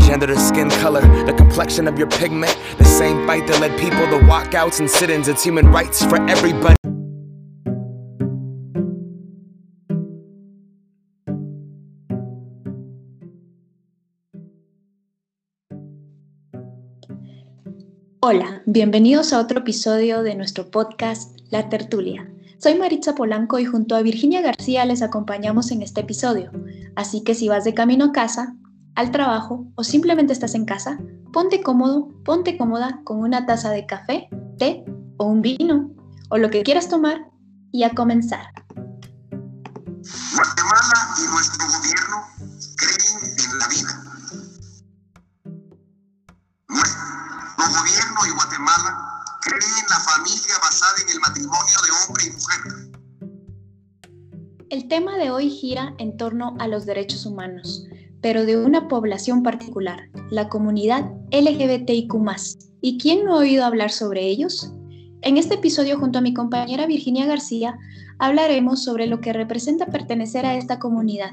gender to skin color, the complexion of your pigment. The same fight that led people to walkouts and sit ins. It's human rights for everybody. Hola, bienvenidos a otro episodio de nuestro podcast La Tertulia. Soy Maritza Polanco y junto a Virginia García les acompañamos en este episodio. Así que si vas de camino a casa, al trabajo o simplemente estás en casa, ponte cómodo, ponte cómoda con una taza de café, té o un vino o lo que quieras tomar y a comenzar. Guatemala y nuestro gobierno creen en la vida. Nuestro gobierno y Guatemala creen en la familia basada en el matrimonio de hombre y mujer. El tema de hoy gira en torno a los derechos humanos, pero de una población particular, la comunidad LGBTIQ. ¿Y quién no ha oído hablar sobre ellos? En este episodio, junto a mi compañera Virginia García, hablaremos sobre lo que representa pertenecer a esta comunidad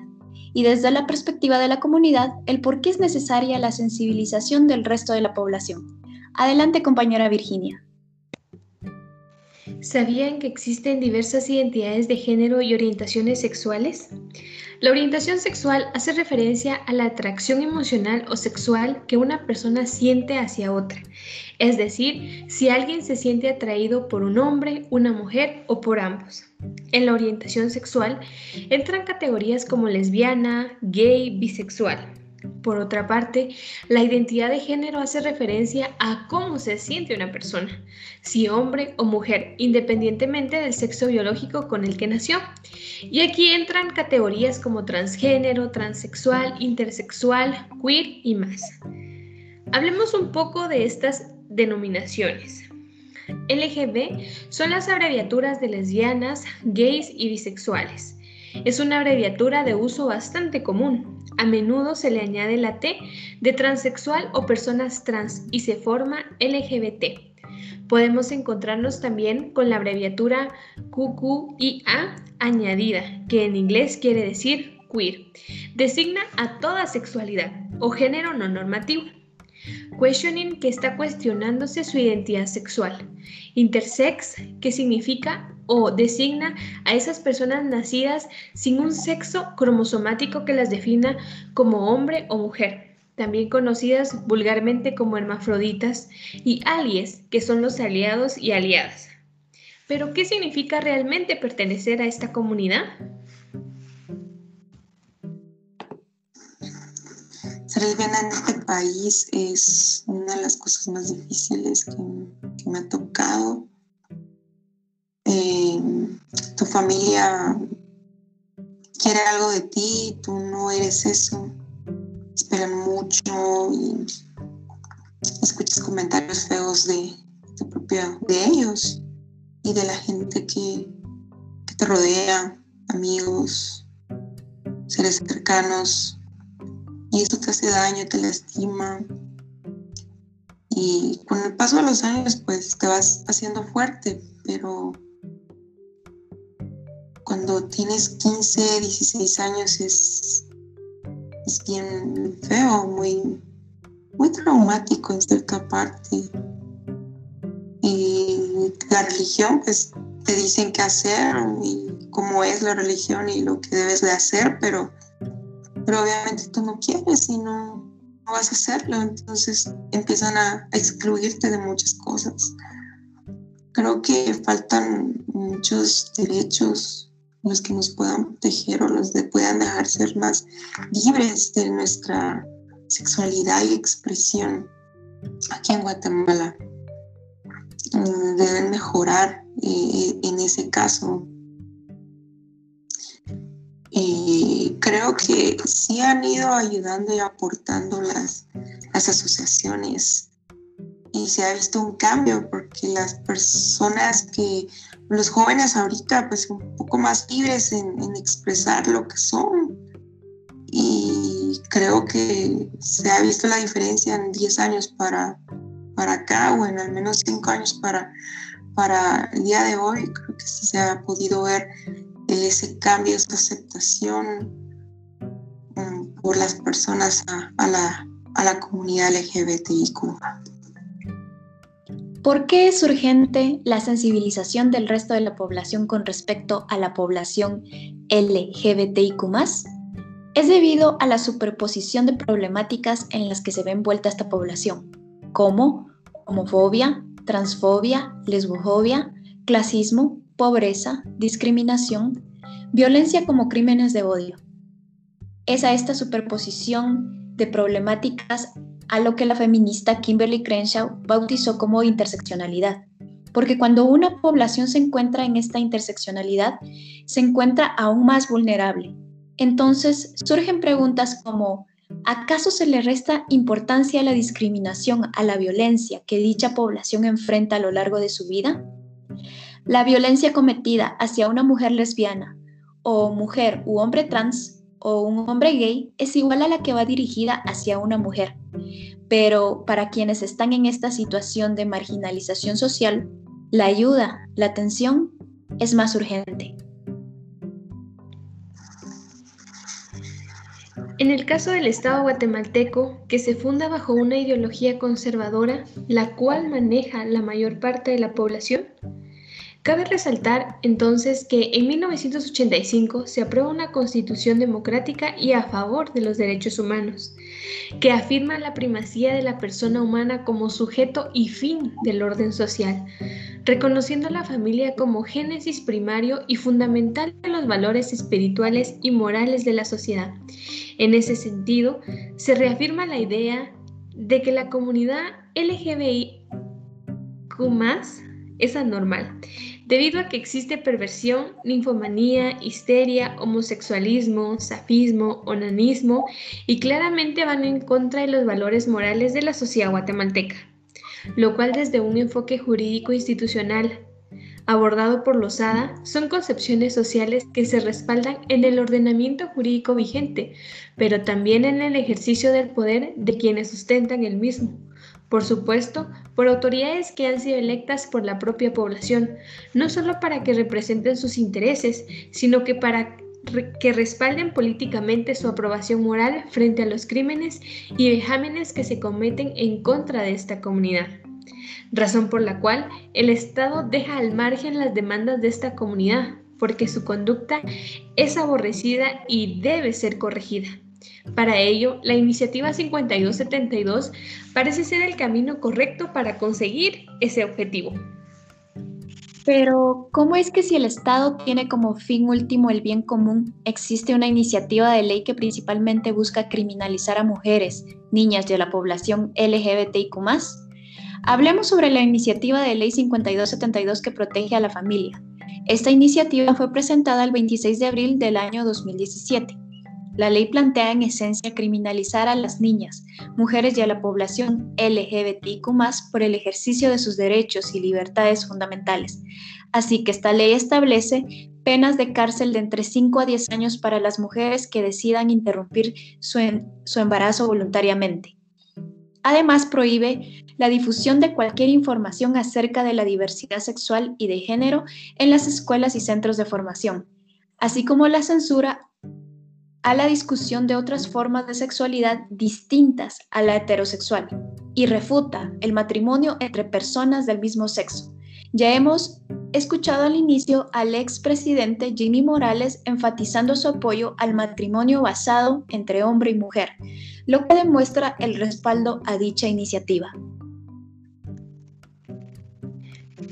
y desde la perspectiva de la comunidad, el por qué es necesaria la sensibilización del resto de la población. Adelante, compañera Virginia. ¿Sabían que existen diversas identidades de género y orientaciones sexuales? La orientación sexual hace referencia a la atracción emocional o sexual que una persona siente hacia otra, es decir, si alguien se siente atraído por un hombre, una mujer o por ambos. En la orientación sexual entran categorías como lesbiana, gay, bisexual. Por otra parte, la identidad de género hace referencia a cómo se siente una persona, si hombre o mujer, independientemente del sexo biológico con el que nació. Y aquí entran categorías como transgénero, transexual, intersexual, queer y más. Hablemos un poco de estas denominaciones. LGB son las abreviaturas de lesbianas, gays y bisexuales. Es una abreviatura de uso bastante común. A menudo se le añade la T de transexual o personas trans y se forma LGBT. Podemos encontrarnos también con la abreviatura QQIA añadida, que en inglés quiere decir queer. Designa a toda sexualidad o género no normativo. Questioning, que está cuestionándose su identidad sexual. Intersex, que significa o designa a esas personas nacidas sin un sexo cromosomático que las defina como hombre o mujer, también conocidas vulgarmente como hermafroditas, y alies, que son los aliados y aliadas. Pero, ¿qué significa realmente pertenecer a esta comunidad? Ser lesbiana en este país es una de las cosas más difíciles que, me ha tocado. Eh, tu familia quiere algo de ti, tú no eres eso, esperan mucho y escuchas comentarios feos de, de ellos y de la gente que te rodea, amigos, seres cercanos, y eso te hace daño, te lastima. Y con el paso de los años, pues te vas haciendo fuerte, pero cuando tienes 15, 16 años es, es bien feo, muy, muy traumático en cierta parte. Y la religión, pues te dicen qué hacer y cómo es la religión y lo que debes de hacer, pero, pero obviamente tú no quieres y no, vas a hacerlo, entonces empiezan a, a excluirte de muchas cosas. Creo que faltan muchos derechos los que nos puedan proteger o los que puedan dejar ser más libres de nuestra sexualidad y expresión aquí en Guatemala. Mm, deben mejorar eh, en ese caso. Creo que sí han ido ayudando y aportando las, las asociaciones y se ha visto un cambio porque las personas que, los jóvenes ahorita, pues un poco más libres en, expresar lo que son. Y creo que se ha visto la diferencia en 10 años para, para acá, o en al menos 5 años para, para el día de hoy. Creo que sí se ha podido ver ese cambio, esa aceptación por las personas a, la, a la comunidad LGBTIQ. ¿Por qué es urgente la sensibilización del resto de la población con respecto a la población LGBTIQ? Es debido a la superposición de problemáticas en las que se ve envuelta esta población, como homofobia, transfobia, lesbofobia, clasismo, pobreza, discriminación, violencia como crímenes de odio. Es a esta superposición de problemáticas a lo que la feminista Kimberly Crenshaw bautizó como interseccionalidad. Porque cuando una población se encuentra en esta interseccionalidad, se encuentra aún más vulnerable. Entonces surgen preguntas como, ¿acaso se le resta importancia a la discriminación, a la violencia que dicha población enfrenta a lo largo de su vida? La violencia cometida hacia una mujer lesbiana o mujer u hombre trans o un hombre gay es igual a la que va dirigida hacia una mujer. Pero para quienes están en esta situación de marginalización social, la ayuda, la atención es más urgente. En el caso del Estado guatemalteco, que se funda bajo una ideología conservadora, la cual maneja la mayor parte de la población, Cabe resaltar entonces que en 1985 se aprueba una constitución democrática y a favor de los derechos humanos, que afirma la primacía de la persona humana como sujeto y fin del orden social, reconociendo a la familia como génesis primario y fundamental de los valores espirituales y morales de la sociedad. En ese sentido, se reafirma la idea de que la comunidad LGBTIQ es anormal. Debido a que existe perversión, ninfomanía, histeria, homosexualismo, safismo, onanismo y claramente van en contra de los valores morales de la sociedad guatemalteca, lo cual desde un enfoque jurídico institucional abordado por Lozada son concepciones sociales que se respaldan en el ordenamiento jurídico vigente, pero también en el ejercicio del poder de quienes sustentan el mismo por supuesto, por autoridades que han sido electas por la propia población, no solo para que representen sus intereses, sino que para que respalden políticamente su aprobación moral frente a los crímenes y vejámenes que se cometen en contra de esta comunidad. Razón por la cual el Estado deja al margen las demandas de esta comunidad, porque su conducta es aborrecida y debe ser corregida. Para ello, la iniciativa 5272 parece ser el camino correcto para conseguir ese objetivo. Pero, ¿cómo es que si el Estado tiene como fin último el bien común, existe una iniciativa de ley que principalmente busca criminalizar a mujeres, niñas y a la población LGBTIQ? Hablemos sobre la iniciativa de ley 5272 que protege a la familia. Esta iniciativa fue presentada el 26 de abril del año 2017 la ley plantea en esencia criminalizar a las niñas, mujeres y a la población LGBTIQ por el ejercicio de sus derechos y libertades fundamentales. Así que esta ley establece penas de cárcel de entre 5 a 10 años para las mujeres que decidan interrumpir su, su embarazo voluntariamente. Además, prohíbe la difusión de cualquier información acerca de la diversidad sexual y de género en las escuelas y centros de formación, así como la censura a la discusión de otras formas de sexualidad distintas a la heterosexual y refuta el matrimonio entre personas del mismo sexo. Ya hemos escuchado al inicio al expresidente Jimmy Morales enfatizando su apoyo al matrimonio basado entre hombre y mujer, lo que demuestra el respaldo a dicha iniciativa.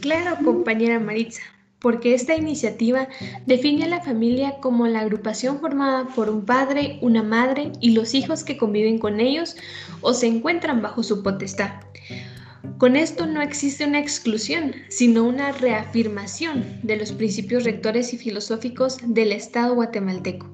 Claro, compañera Maritza porque esta iniciativa define a la familia como la agrupación formada por un padre, una madre y los hijos que conviven con ellos o se encuentran bajo su potestad. Con esto no existe una exclusión, sino una reafirmación de los principios rectores y filosóficos del Estado guatemalteco.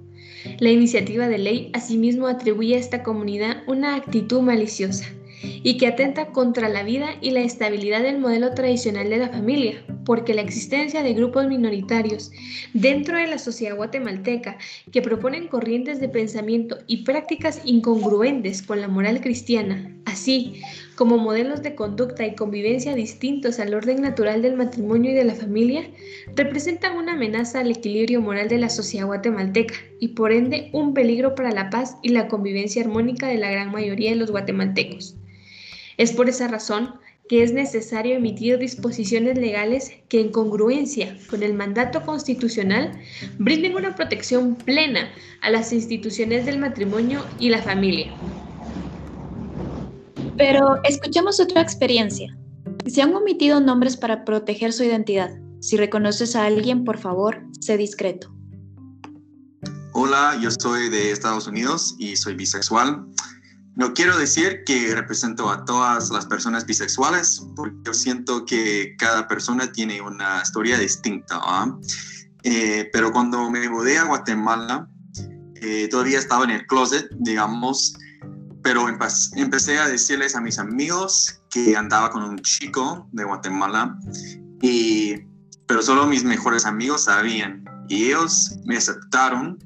La iniciativa de ley asimismo atribuye a esta comunidad una actitud maliciosa, y que atenta contra la vida y la estabilidad del modelo tradicional de la familia, porque la existencia de grupos minoritarios dentro de la sociedad guatemalteca que proponen corrientes de pensamiento y prácticas incongruentes con la moral cristiana, así como modelos de conducta y convivencia distintos al orden natural del matrimonio y de la familia, representan una amenaza al equilibrio moral de la sociedad guatemalteca y por ende un peligro para la paz y la convivencia armónica de la gran mayoría de los guatemaltecos. Es por esa razón que es necesario emitir disposiciones legales que en congruencia con el mandato constitucional brinden una protección plena a las instituciones del matrimonio y la familia. Pero escuchemos otra experiencia. Se han omitido nombres para proteger su identidad. Si reconoces a alguien, por favor, sé discreto. Hola, yo soy de Estados Unidos y soy bisexual. No quiero decir que represento a todas las personas bisexuales, porque yo siento que cada persona tiene una historia distinta. ¿ah? Eh, pero cuando me mudé a Guatemala, eh, todavía estaba en el closet, digamos, pero empecé a decirles a mis amigos que andaba con un chico de Guatemala, y, pero solo mis mejores amigos sabían, y ellos me aceptaron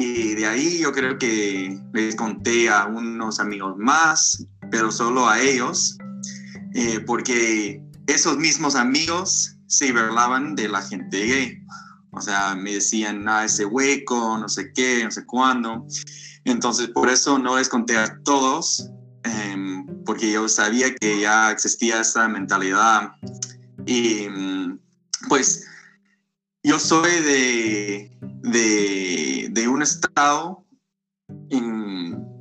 y de ahí yo creo que les conté a unos amigos más, pero solo a ellos, eh, porque esos mismos amigos se burlaban de la gente gay. O sea, me decían, ah, ese hueco, no sé qué, no sé cuándo. Entonces, por eso no les conté a todos, em, porque yo sabía que ya existía esa mentalidad. Y pues yo soy de, de, un estado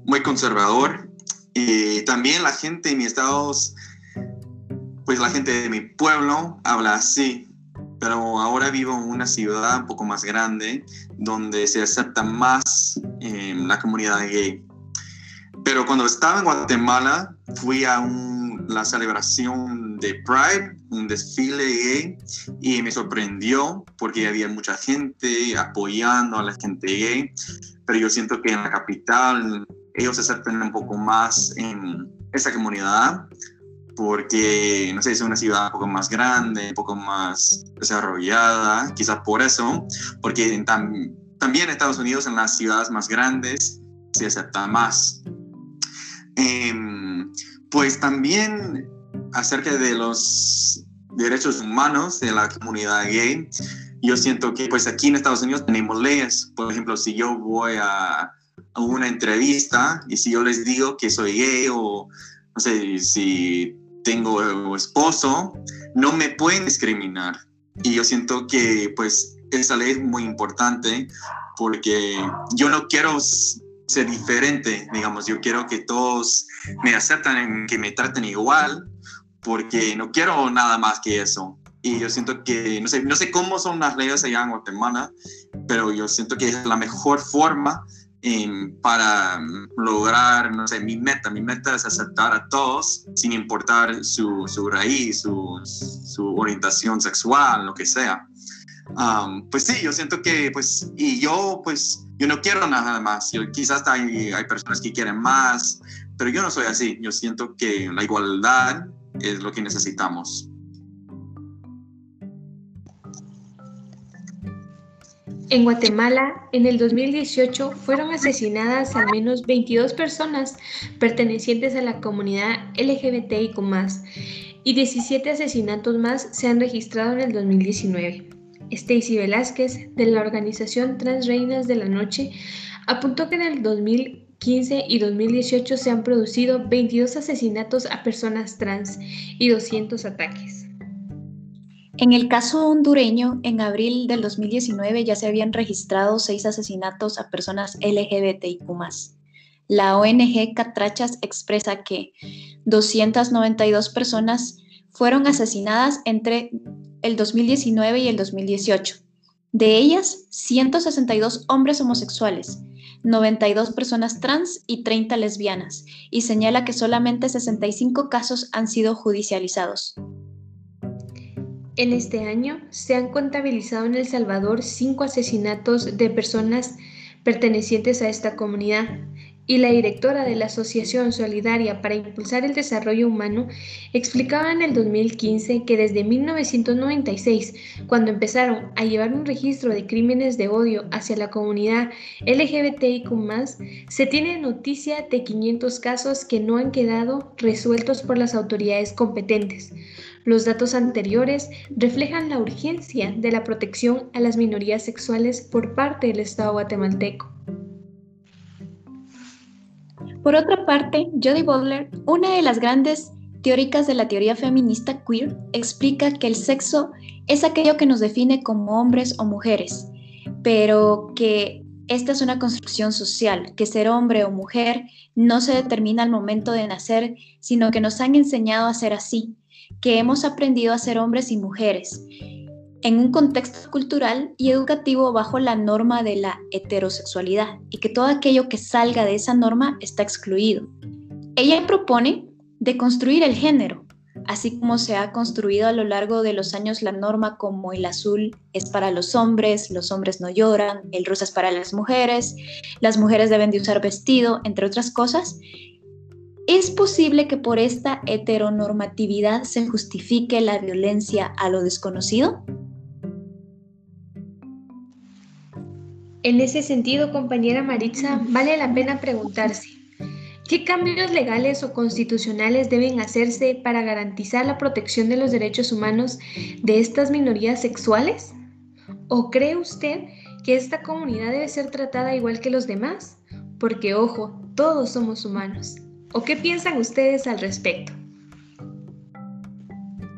muy conservador y también la gente en mi estado, pues la gente de mi pueblo habla así, pero ahora vivo en una ciudad un poco más grande donde se acepta más la comunidad gay. Pero cuando estaba en Guatemala, fui a la celebración de Pride, un desfile gay, y me sorprendió porque había mucha gente apoyando a la gente gay, pero yo siento que en la capital ellos se acercan un poco más en esa comunidad, porque, no sé, es una ciudad un poco más grande, un poco más desarrollada, quizás por eso, porque también en Estados Unidos, en las ciudades más grandes, se acepta más. Em, pues también acerca de los derechos humanos de la comunidad gay, yo siento que pues aquí en Estados Unidos tenemos leyes. Por ejemplo, si yo voy a, a una entrevista y si yo les digo que soy gay o no sé si tengo esposo, no me pueden discriminar. Y yo siento que pues esa ley es muy importante porque yo no quiero ser diferente, digamos, yo quiero que todos me acepten, que me traten igual, porque no quiero nada más que eso. Y yo siento que, no sé, no sé cómo son las leyes allá en Guatemala, pero yo siento que es la mejor forma para lograr, no sé, mi meta. Mi meta es aceptar a todos sin importar su, su raíz, su, su orientación sexual, lo que sea pues sí, yo siento que, pues, y yo, pues, yo no quiero nada más. Yo, quizás hay, hay personas que quieren más, pero yo no soy así. Yo siento que la igualdad es lo que necesitamos. En Guatemala, en el 2018, fueron asesinadas al menos 22 personas pertenecientes a la comunidad LGBTIQ, y 17 asesinatos más se han registrado en el 2019. Stacy Velázquez, de la organización Trans Reinas de la Noche, apuntó que en el 2015 y 2018 se han producido 22 asesinatos a personas trans y 200 ataques. En el caso hondureño, en abril del 2019 ya se habían registrado seis asesinatos a personas LGBTIQ. La ONG Catrachas expresa que 292 personas fueron asesinadas entre el 2019 y el 2018. De ellas, 162 hombres homosexuales, 92 personas trans y 30 lesbianas, y señala que solamente 65 casos han sido judicializados. En este año se han contabilizado en El Salvador cinco asesinatos de personas pertenecientes a esta comunidad y la directora de la Asociación Solidaria para Impulsar el Desarrollo Humano, explicaban en el 2015 que desde 1996, cuando empezaron a llevar un registro de crímenes de odio hacia la comunidad LGBTIQ, se tiene noticia de 500 casos que no han quedado resueltos por las autoridades competentes. Los datos anteriores reflejan la urgencia de la protección a las minorías sexuales por parte del Estado guatemalteco. Por otra parte, Jodie Butler, una de las grandes teóricas de la teoría feminista queer, explica que el sexo es aquello que nos define como hombres o mujeres, pero que esta es una construcción social, que ser hombre o mujer no se determina al momento de nacer, sino que nos han enseñado a ser así, que hemos aprendido a ser hombres y mujeres, en un contexto cultural y educativo bajo la norma de la heterosexualidad y que todo aquello que salga de esa norma está excluido. Ella propone deconstruir el género, así como se ha construido a lo largo de los años la norma como el azul es para los hombres, los hombres no lloran, el rosa es para las mujeres, las mujeres deben de usar vestido, entre otras cosas. ¿Es posible que por esta heteronormatividad se justifique la violencia a lo desconocido? En ese sentido, compañera Maritza, vale la pena preguntarse, ¿qué cambios legales o constitucionales deben hacerse para garantizar la protección de los derechos humanos de estas minorías sexuales? ¿O cree usted que esta comunidad debe ser tratada igual que los demás? Porque, ojo, todos somos humanos. ¿O qué piensan ustedes al respecto?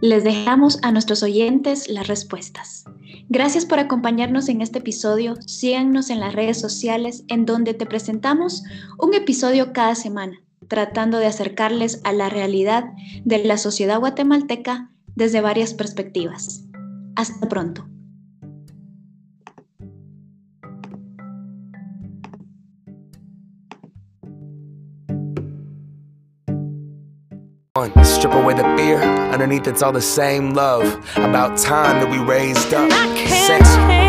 Les dejamos a nuestros oyentes las respuestas. Gracias por acompañarnos en este episodio. Síganos en las redes sociales en donde te presentamos un episodio cada semana, tratando de acercarles a la realidad de la sociedad guatemalteca desde varias perspectivas. Hasta pronto. Strip away the fear, underneath it's all the same love. About time that we raised up. Sex.